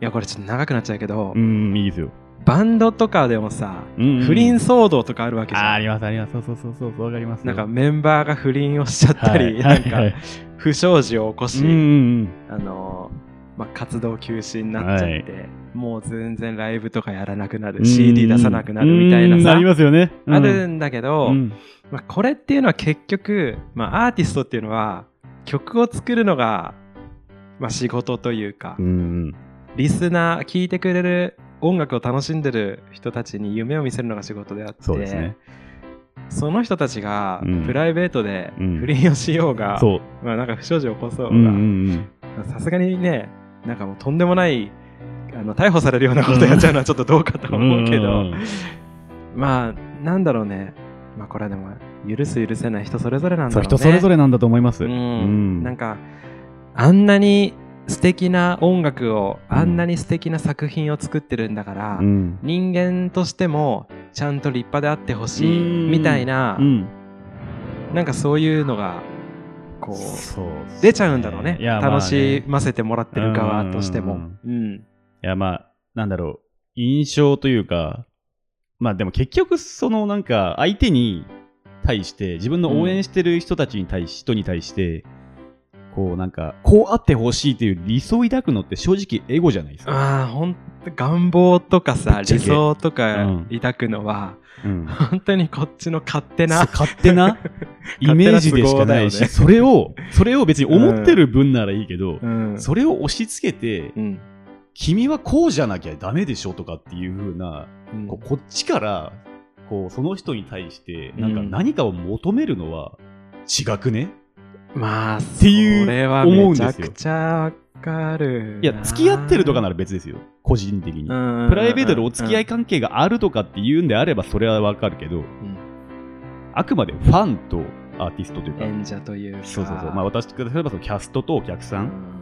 いやこれちょっと長くなっちゃうけど、うん、いいですよ。バンドとかでもさ、うん不倫騒動とかあるわけじあーあゃん。りますあります。そうそうそうそう、わかりますよ。なんかメンバーが不倫をしちゃったり、はいはいなんかはい不祥事を起こし、うんうんあのまあ、活動休止になっちゃって、もう全然ライブとかやらなくなる、うん CD 出さなくなるみたいなさ。うんなりますよね。うん。あるんだけど、うん。まあ、これっていうのは結局、まあ、アーティストっていうのは曲を作るのが、まあ、仕事というか、うんリスナー聴いてくれる音楽を楽しんでる人たちに夢を見せるのが仕事であってそうですね。その人たちがうん。プライベートでうん。不倫をしようが、そう。まあ、なんか不祥事を起こそうがさすがにねなんかもうとんでもないあの逮捕されるようなことやっちゃうのはちょっとどうかとうん。思うけど、まあなんだろうね。まあこれはでも許す許せない人それぞれなんだろうね。人それぞれなんだと思います。うん。うん。なんかあんなに素敵な音楽をあんなに素敵な作品を作ってるんだから、うん。人間としてもちゃんと立派であってほしいうん。みたいな、うん。なんかそういうのがこうそう出ちゃうんだろうね。楽しませてもらってる側としても。うん。うんいや、まあ、なんだろう、印象というか、まあでも結局、そのなんか、相手に対して、自分の応援してる人たちに対し、人に対して、こうなんか、こうあってほしいっていう理想を抱くのって正直エゴじゃないですか。ああほんと願望とかさ理想とかうん。抱くのは、うん。本当にこっちの勝手な。勝手な？イメージでしかないし、勝それを、それを別に思ってる分ならいいけど、うん。それを押し付けて、うん君はこうじゃなきゃダメでしょとかっていう風な、うん。こうこっちからこうその人に対してなんかうん何かを求めるのは違くね、まあていうそれはめちゃくちゃわかるいや付き合ってるとかなら別ですよ。個人的に、ププライベートでお付き合い関係があるとかっていうんであればそれはわかるけど、あくまでファンとアーティストというか、演者というか。そうそうそう。まあ私例えばそのキャストとお客さうんん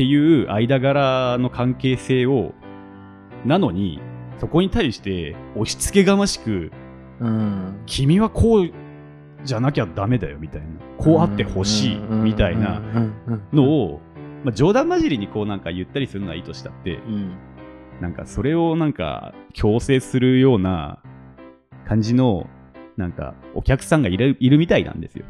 っていう間柄の関係性をなのにそこに対して押し付けがましくうん。君はこうじゃなきゃダメだよみたいなこうあってほしいみたいなのを、まあ、冗談交じりにこうなんか言ったりするのはいいとしたってうん。なんかそれをなんか強制するような感じのなんかお客さんがいるいるみたいなんですよ。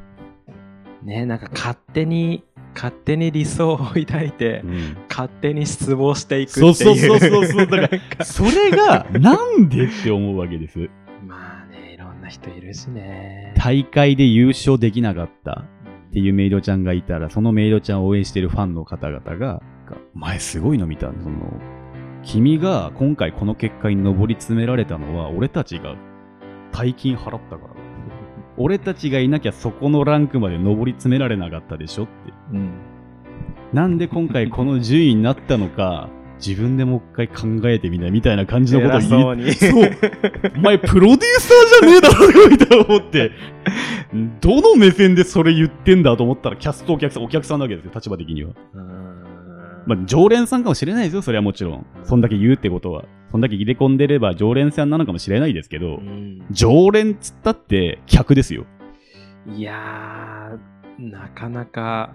ねなんか勝手に勝手に理想を抱いて、うん。勝手に失望していくっていう。そうそうそうそうだからそれがなんでって思うわけです。まあねいろんな人いるしね。大会で優勝できなかったっていうメイドちゃんがいたら、そのメイドちゃんを応援してるファンの方々が、前すごいの見たその、君が今回この結果に上り詰められたのは、俺たちが大金払ったから。だ。俺たちがいなきゃそこのランクまで上り詰められなかったでしょって。うんなんで今回この順位になったのか、自分でもう一回考えてみないみたいな感じのことを偉言そうにそう。お前プロデューサーじゃねえだろみたいな思って、どの目線でそれ言ってんだと思ったら、キャストお客さん、お客さんなわけですよ、立場的には。うんまあ、常連さんかもしれないですよ、それはもちろん。そんだけ言うってことは。そんだけ入れ込んでれば常連さんなのかもしれないですけど、うん。常連っつったって客ですよ。いやーなかなか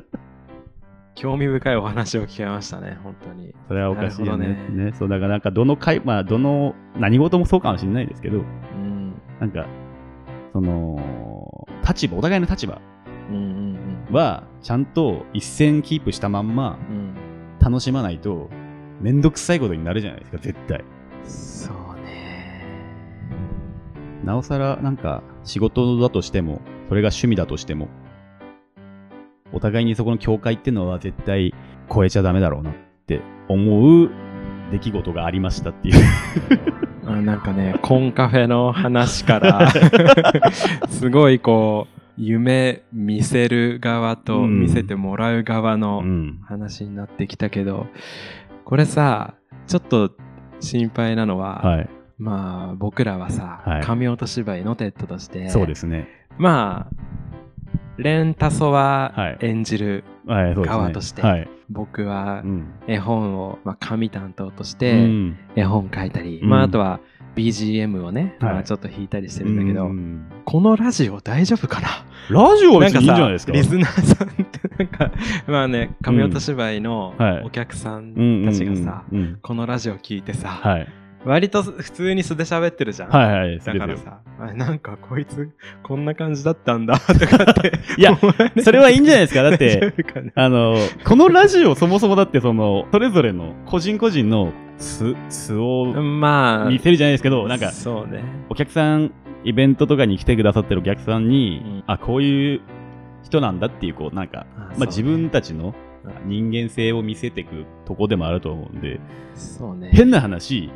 興味深いお話を聞けましたね本当に。それはおかしいよね。ね。ねそう、だからなんかどの回、まあ、どの、何事もそうかもしれないですけど、うん。なんか、その、立場、お互いの立場うんうんは、ちゃんと一線キープしたまんま、うんうん。楽しまないと、めんどくさいことになるじゃないですか、絶対。そうねなおさら、なんか、仕事だとしても、それが趣味だとしても、お互いにそこの境界っていうのは絶対超えちゃダメだろうなって思う出来事がありましたっていう。あなんかね コンカフェの話から すごいこう夢見せる側とうん見せてもらう側のうん。話になってきたけど、これさちょっと心配なのは、はい。まあ僕らはさ、はい紙音芝居のテッドとしてそうですね。まあレンタソははい演じる。側としてはい。僕はうん。絵本を、まあ、紙担当として、うん絵本書いたり、うんまあ、あとは BGM をね、はい。まあ、ちょっと弾いたりしてるんだけど、うんこのラジオ大丈夫かな？ラジオは別にいいんじゃさないですか？リスナーさんってなんか まあね紙音芝居のはい。お客さんたちがさ、うん。このラジオ聞いてさ、はい。割と普通に素で喋ってるじゃん。はいはい、だからすさ、あなんかこいつこんな感じだったんだとかって。いやそれはいいんじゃないですか？だって、あの、このラジオそもそもだってその、それぞれの個人個人の素、素をまあ、見せるじゃないですけど、なんか、そうね。お客さん、イベントとかに来てくださってるお客さんに、うんあ、こういう人なんだっていう、こう、なんか、あまあ、自分たちのうん人間性を見せていくとこでもあると思うんで、そうね。変な話、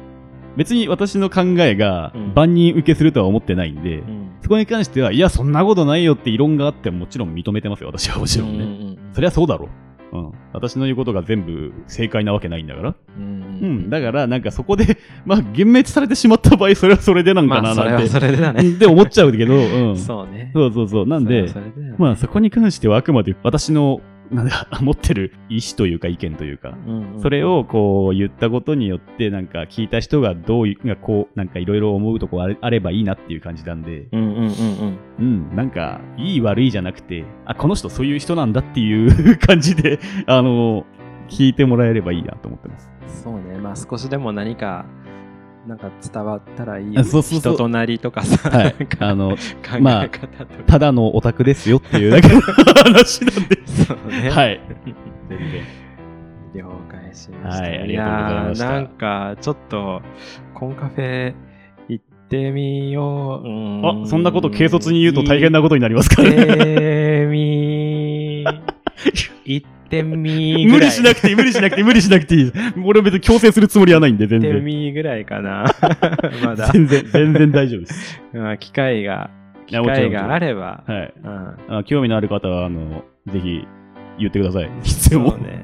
別に私の考えがうん万人受けするとは思ってないんで、うんそこに関しては、いや、そんなことないよって異論があってももちろん認めてますよ、私はもちろんね。うんうんそりゃそうだろう。うん。私の言うことが全部正解なわけないんだから。うんうん。だから、なんかそこで、まあ、幻滅されてしまった場合、それはそれでなんかまあ、それはななんて。それでだね。で思っちゃうけど、うん。そそうね。うそうそう。なんでまあそこに関してはあくまで私の、なんだ、持ってる意思というか意見というか、うんうんそれをこう言ったことによって、なんか聞いた人がどういう、がこう、なんかいろいろ思うとこあれあればいいなっていう感じなんで、うんうんうんうん。うん、なんか、いい悪いじゃなくて、あ、この人そういう人なんだっていう 感じで、あの、聞いてもらえればいいなと思ってます。そうね。まあ少しでも何か、なんか伝わったらいい。あそうそう人となりとかさ、はいあの、考えまあ方とか。ただのオタクですよっていうだけの話なんで。そうね。はい。全然。了解しました。はいありがとうございましたやーなんか、ちょっと、コンカフェ行ってみよう。うあ、そんなこと軽率に言うと大変なことになりますからね。行ってみ、行ってみぐらい。無理しなくていい、無理しなくていい、無理しなくていい。俺は別に強制するつもりはないんで、全行って然。みぐらいかな。まだ。全然、全然大丈夫です。まあ機会が、機会があれば。はい。うんあ興味のある方は、あの、ぜひ、言ってください。必要も。ね。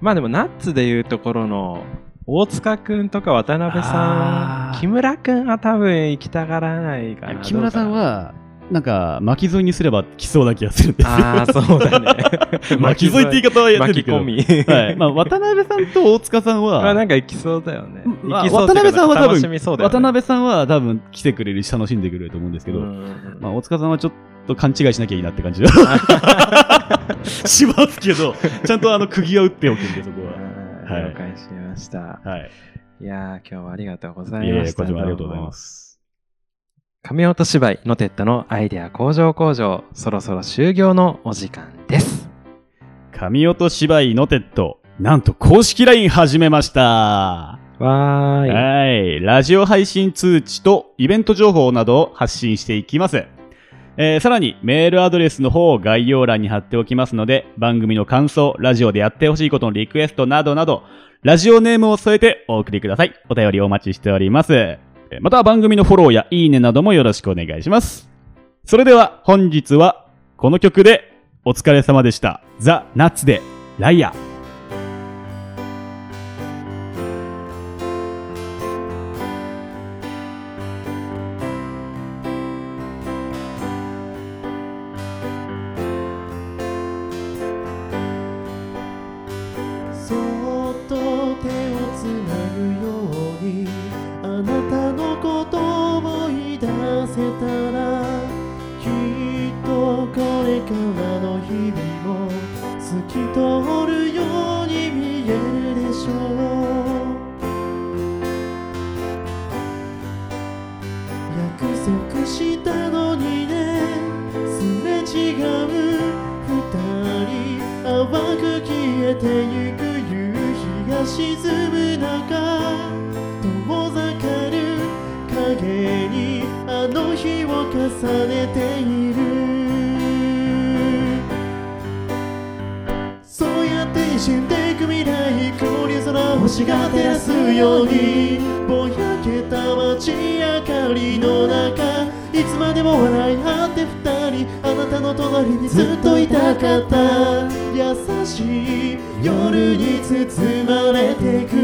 まあでも、ナッツでいうところの、大塚くんとか渡辺さん、木村くんは多分行きたがらないかな。木村さんは、なんか、巻き添いにすれば来そうな気がするんですよ。な、ああ、そうだね。巻き添いって言い方はやってるけど。巻き込み。はい。まあ、渡辺さんと大塚さんは、まあなんか行きそうだよね。まあ渡辺さんは多分楽しみそうだよね、渡辺さんは多分来てくれるし、楽しんでくれると思うんですけど、まあ、大塚さんはちょっと勘違いしなきゃいいなって感じ しますけど、ちゃんとあの釘は打っておくんで、そこは。はい了解しました。はい。いやー、今日はありがとうございえいえ、いました。こちらもありがとうございます。紙音芝居のテッドのアイデア工場工場、そろそろ終業のお時間です。紙音芝居のテッド、なんと公式 LINE 始めました。わーい。はい。ラジオ配信通知とイベント情報などを発信していきます。えーさらにメールアドレスの方を概要欄に貼っておきますので、番組の感想、ラジオでやってほしいことのリクエストなどなど、ラジオネームを添えてお送りください。お便りお待ちしております。えまた番組のフォローやいいねなどもよろしくお願いします。それでは本日はこの曲でお疲れ様でした。ザ・ナッツでライアー。沈む中遠ざかる影にあの日を重ねているそうやって一瞬でく未来曇り空星が照らすようにぼやけた街明かりの中いつまでも笑い合って二人あなたの隣にずっといたかった。優しい夜に包まれてく。